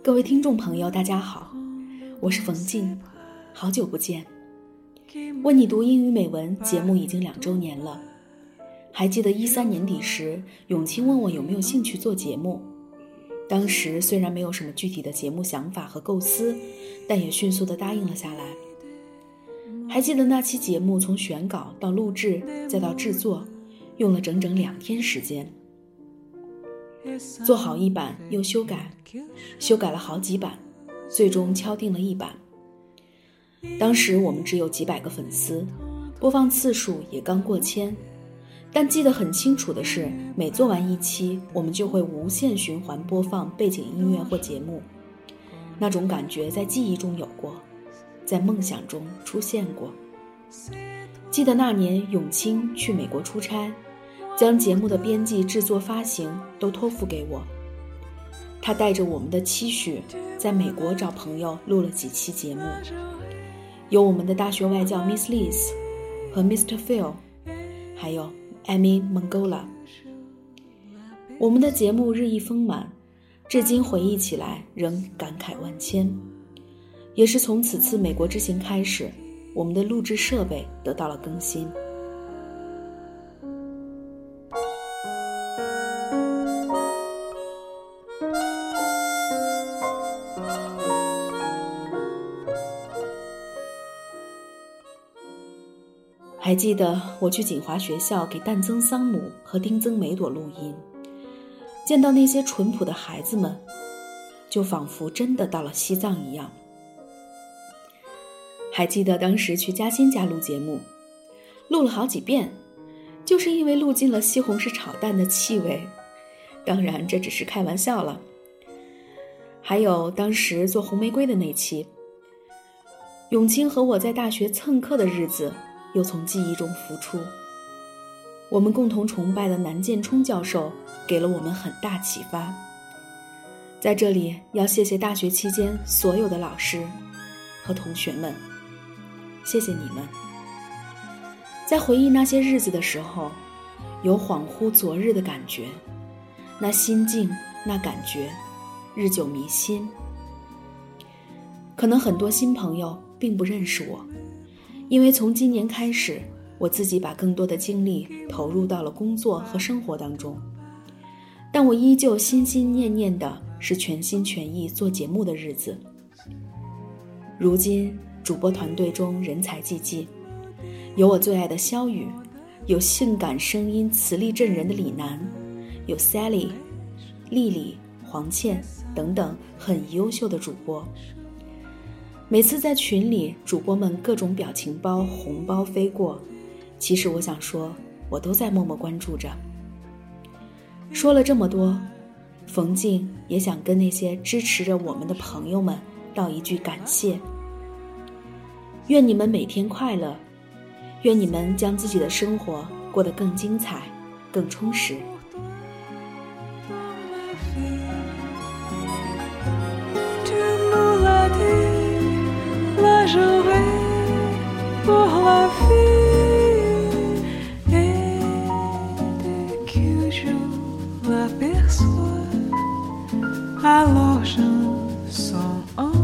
各位听众朋友，大家好，我是冯静，好久不见。为你读英语美文节目已经两周年了，还记得一三年底时，永清问我有没有兴趣做节目。当时虽然没有什么具体的节目想法和构思，但也迅速的答应了下来。还记得那期节目从选稿到录制再到制作，用了整整两天时间。做好一版又修改，修改了好几版，最终敲定了一版。当时我们只有几百个粉丝，播放次数也刚过千，但记得很清楚的是，每做完一期，我们就会无限循环播放背景音乐或节目，那种感觉在记忆中有过，在梦想中出现过。记得那年永清去美国出差。将节目的编辑、制作、发行都托付给我。他带着我们的期许，在美国找朋友录了几期节目，有我们的大学外教 Miss Liz 和 Mr. Phil，还有 Amy Mongola。我们的节目日益丰满，至今回忆起来仍感慨万千。也是从此次美国之行开始，我们的录制设备得到了更新。还记得我去锦华学校给旦增桑姆和丁增梅朵录音，见到那些淳朴的孩子们，就仿佛真的到了西藏一样。还记得当时去嘉欣家录节目，录了好几遍，就是因为录进了西红柿炒蛋的气味。当然这只是开玩笑了。还有当时做红玫瑰的那期，永清和我在大学蹭课的日子。又从记忆中浮出。我们共同崇拜的南建冲教授给了我们很大启发。在这里要谢谢大学期间所有的老师和同学们，谢谢你们。在回忆那些日子的时候，有恍惚昨日的感觉，那心境，那感觉，日久弥新。可能很多新朋友并不认识我。因为从今年开始，我自己把更多的精力投入到了工作和生活当中，但我依旧心心念念的是全心全意做节目的日子。如今，主播团队中人才济济，有我最爱的肖雨，有性感声音、磁力震人的李楠，有 Sally、丽丽、黄倩等等很优秀的主播。每次在群里，主播们各种表情包、红包飞过，其实我想说，我都在默默关注着。说了这么多，冯静也想跟那些支持着我们的朋友们道一句感谢。愿你们每天快乐，愿你们将自己的生活过得更精彩、更充实。a loja só.